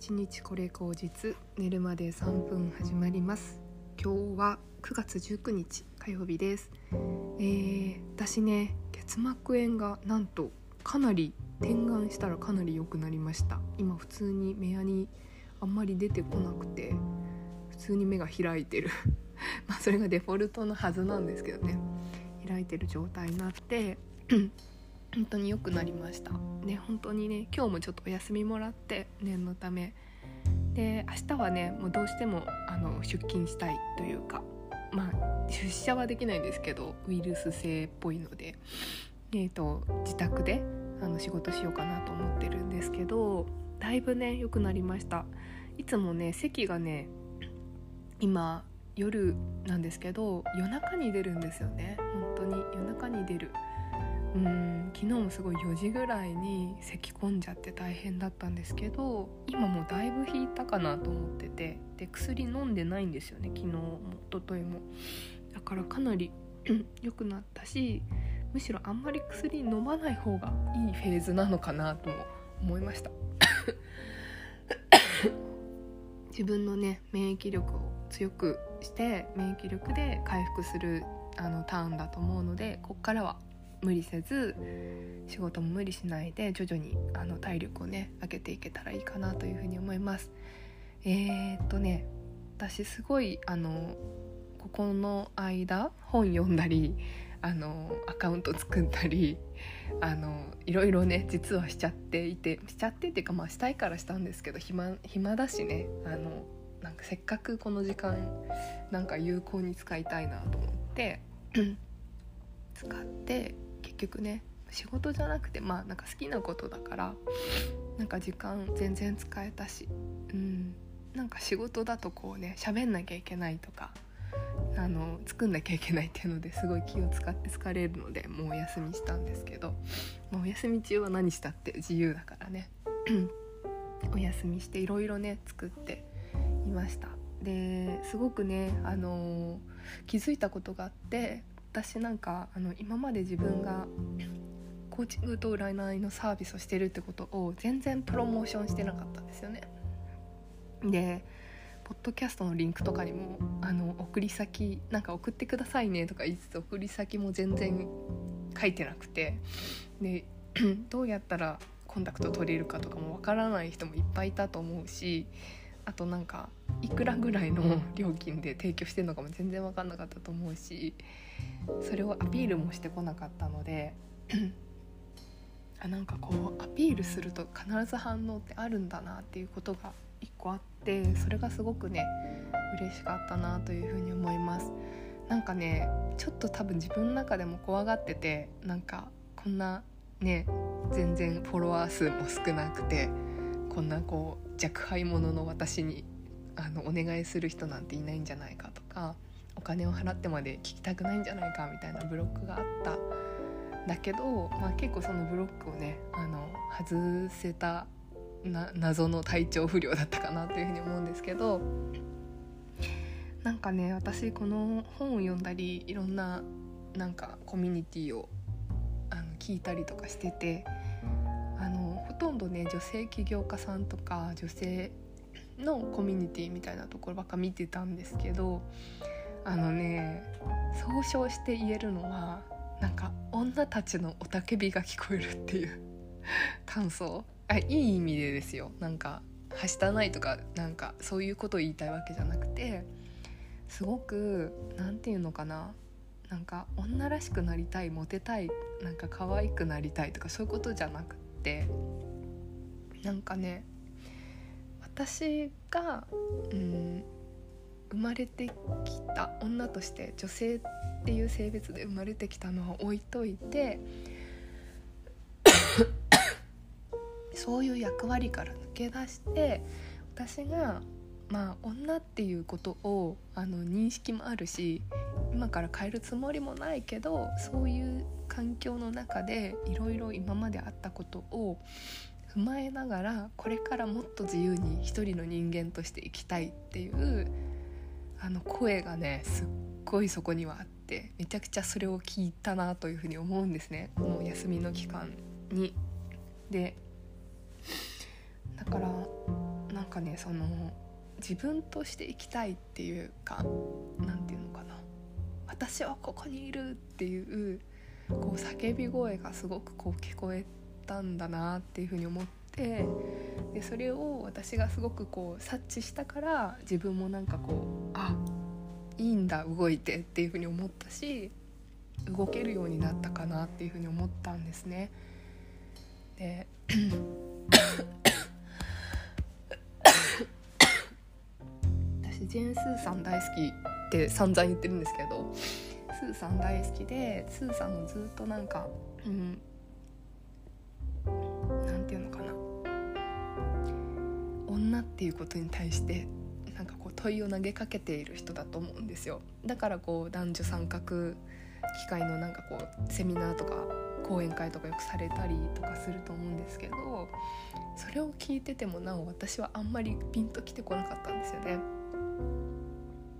一日これ口実寝るまで3分始まります。今日は9月19日火曜日です。えー、私ね結膜炎がなんとかなり点眼したらかなり良くなりました。今普通に目やにあんまり出てこなくて普通に目が開いてる。まあそれがデフォルトのはずなんですけどね。開いてる状態になって本当に良くなりました。ね本当にね今日もちょっとお休みもらって念のため。で明日はねもうどうしてもあの出勤したいというかまあ出社はできないんですけどウイルス性っぽいので、えーと、自宅であの仕事しようかなと思ってるんですけどだいぶね良くなりました。いつもね席がね今夜なんですけど夜中に出るんですよね。本当に夜中に出る。うん。昨日もすごい4時ぐらいに咳き込んじゃって大変だったんですけど今もうだいぶ引いたかなと思っててで薬飲んでないんですよね昨日も一昨日も。だからかなり 良くなったしむしろあんまり薬飲まない方がいいフェーズなのかなとも思いました。自分のね免疫力を強くして免疫力で回復するあのターンだと思うのでこっからは無理せず仕事も無理しないで徐々にあの体力をね上げていけたらいいかなというふうに思います。えー、っとね私すごいあのここの間本読んだりあのアカウント作ったりあのいろいろね実はしちゃっていてしちゃってっていうかまあしたいからしたんですけど暇暇だしねあのなんかせっかくこの時間なんか有効に使いたいなと思って 使って結局ね仕事じゃなくてまあなんか好きなことだからなんか時間全然使えたしうんなんか仕事だとこうね喋んなきゃいけないとかあの作んなきゃいけないっていうのですごい気を使って疲れるのでもうお休みしたんですけど、まあ、お休み中は何したって自由だからね。お休みしていろいろね作っていました。ですごくねあの気づいたことがあって私なんかあの今まで自分がコーチングと占いのサービスをしてるってことを全然プロモーションしてなかったんですよね。でポッドキャストのリンクとかにもあの送り先なんか送ってくださいねとか言いつつ送り先も全然書いてなくてで どうやったらコンタクト取れるかとかもわからない人もいっぱいいたと思うしあとなんかいくらぐらいの料金で提供してるのかも全然分かんなかったと思うしそれをアピールもしてこなかったので あなんかこうアピールすると必ず反応ってあるんだなっていうことが一個あってそれがすごくね嬉しかったなというふうに思います。なんかねちょっと多分自分の中でも怖がっててなんかこんなね全然フォロワー数も少なくてこんなこう若輩者の私にあのお願いする人なんていないんじゃないかとかお金を払ってまで聞きたくないんじゃないかみたいなブロックがあった。だけど、まあ、結構そのブロックをねあの外せた謎の体調不良だったかなというふうに思うんですけどなんかね私この本を読んだりいろんななんかコミュニティをあの聞いたりとかしててあのほとんどね女性起業家さんとか女性のコミュニティみたいなところばっか見てたんですけどあのね総称して言えるのはなんか女たちの雄たけびが聞こえるっていう 感想。あいい意味でですよ。なんかはしたないとかなんかそういうことを言いたいわけじゃなくてすごく何て言うのかな。なんか女らしくなりたいモテたいなんか可愛くなりたいとかそういうことじゃなくってなんかね私がうん生まれてきた女として女性っていう性別で生まれてきたのは置いといて そういう役割から抜け出して私がまあ女っていうことをあの認識もあるし今から変えるつもりもないけどそういう環境の中でいろいろ今まであったことを踏まえながらこれからもっと自由に一人の人間として生きたいっていうあの声がねすっごいそこにはあってめちゃくちゃそれを聞いたなというふうに思うんですねこの休みの期間に。でだからなんかねその自分として生きたいっていうか何て言うのかな私はここにいるっていうこう叫び声がすごくこう聞こえたんだなっていうふうに思ってでそれを私がすごくこう察知したから自分もなんかこうあいいんだ動いてっていうふうに思ったし動けるようになったかなっていうふうに思ったんですね。で 私ジェーン・スーさん大好きって散々言ってるんですけどスーさん大好きでスーさんもずっとなんかうんなんていうのかな女っていうことに対してなんかこう問いを投げかけている人だと思うんですよだからこう男女参画機会のなんかこうセミナーとか講演会とかよくされたりとかすると思うんですけどそれを聞いててもなお私はあんまりピンときてこなかったんですよね。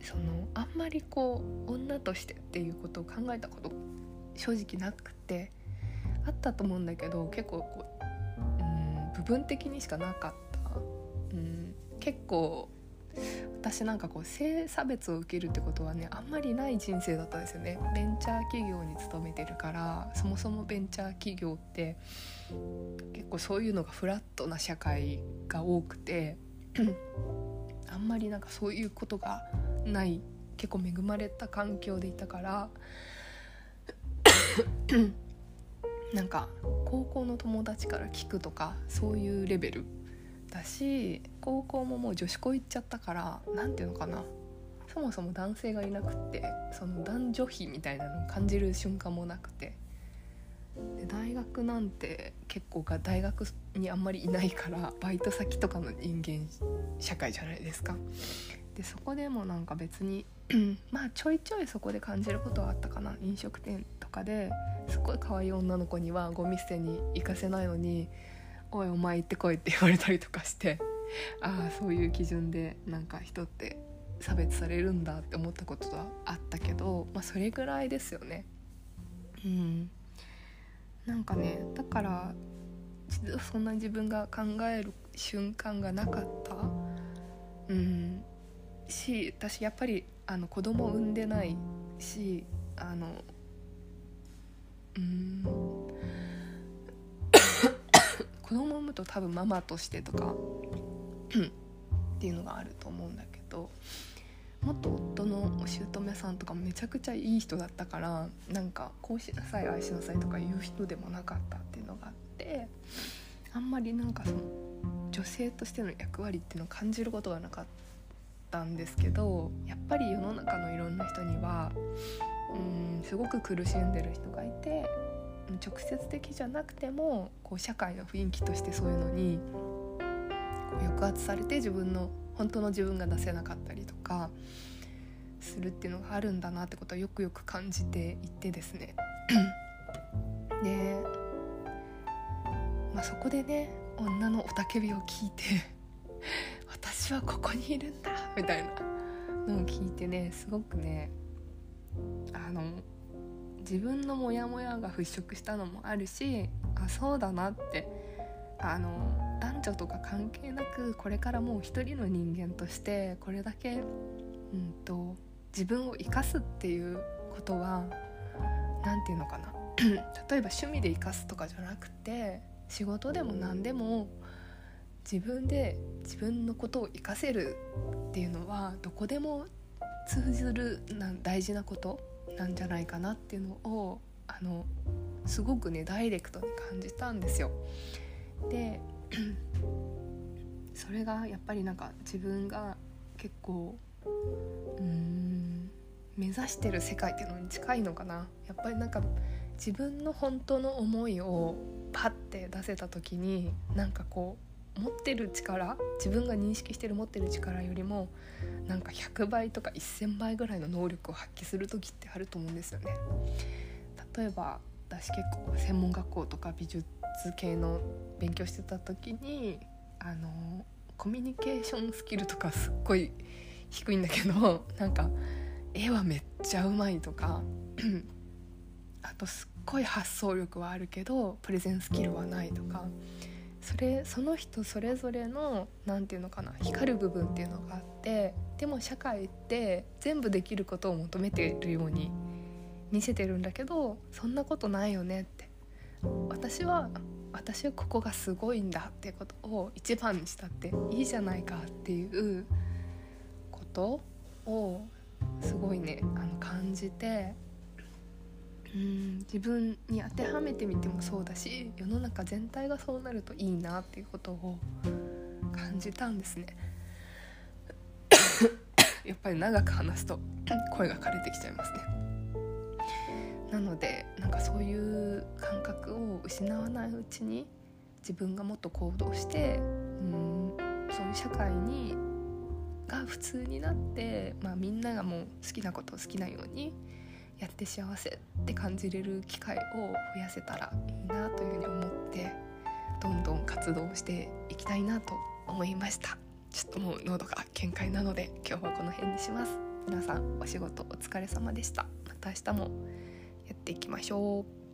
そのあんまりこう女としてっていうことを考えたこと正直なくてあったと思うんだけど結構こう部分的にしかなかった、うん、結構私なんかこう性差別を受けるってことはねあんまりない人生だったんですよね。ベンチャー企業に勤めてるからそもそもベンチャー企業って結構そういうのがフラットな社会が多くて あんまりなんかそういうことがない結構恵まれた環境でいたからなんか高校の友達から聞くとかそういうレベルだし高校ももう女子校行っちゃったから何ていうのかなそもそも男性がいなくってその男女比みたいなのを感じる瞬間もなくてで大学なんて結構が大学にあんまりいないからバイト先とかの人間社会じゃないですか。でそこでもなんか別に まあちょいちょいそこで感じることはあったかな。飲食店とかですっごい可愛い女の子にはゴミ捨てに行かせないのに「おいお前行ってこい」って言われたりとかしてああそういう基準でなんか人って差別されるんだって思ったことはあったけど、まあ、それぐらいですよね。うん、なんかねだからそんな自分が考える瞬間がなかった、うん、し私やっぱりあの子供を産んでないしあのうん。子供を産むと多分ママとしてとかっていうのがあると思うんだけど元夫のお姑さんとかめちゃくちゃいい人だったからなんかこうしなさいああしなさいとか言う人でもなかったっていうのがあってあんまりなんかその女性としての役割っていうのを感じることがなかった。んですけどやっぱり世の中のいろんな人にはうんすごく苦しんでる人がいて直接的じゃなくてもこう社会の雰囲気としてそういうのに抑圧されて自分の本当の自分が出せなかったりとかするっていうのがあるんだなってことはよくよく感じていてですね。で、まあ、そこでね女の雄たけびを聞いて私はここにいるんだみたいなのを聞いてねすごくねあの自分のモヤモヤが払拭したのもあるしあそうだなってあの男女とか関係なくこれからもう一人の人間としてこれだけ、うんと、自分を生かすっていうことは何て言うのかな。例えば趣味で生かすとかじゃなくて仕事でも何でも自分で自分のことを生かせるっていうのはどこでも通ずるな大事なことなんじゃないかなっていうのをあのすごくねダイレクトに感じたんですよ。で それがやっぱりなんか自分が結構うん目指してる世界っていうのに近いのかなやっぱりなんか自分の本当の思いをパッて出せた時になんかこう持ってる力自分が認識してる持ってる力よりもなんか100倍とか1,000倍ぐらいの能力を発揮する時ってあると思うんですよね。例えば私結構専門学校とか美術系の勉強してた時にあのコミュニケーションスキルとかすっごい低いんだけどなんか絵はめっちゃうまいとかあとすっごい発想力はあるけどプレゼンスキルはないとかそれその人それぞれの何て言うのかな光る部分っていうのがあってでも社会って全部できることを求めてるように見せてるんだけどそんなことないよねって。私は私はここがすごいんだっていうことを一番にしたっていいじゃないかっていうことをすごいねあの感じてうん自分に当てはめてみてもそうだし世の中全体がそうなるといいなっていうことを感じたんですね。やっぱり長く話すと声が枯れてきちゃいますね。なのでなんかそういう感覚を失わないうちに自分がもっと行動してうんそういう社会にが普通になって、まあ、みんながもう好きなことを好きなようにやって幸せって感じれる機会を増やせたらいいなというふうに思ってどんどん活動していきたいなと思いました。ちょっともう喉が限界なので今日はこの辺にします。皆さんお仕事お疲れ様でした。また明日もやっていきましょう。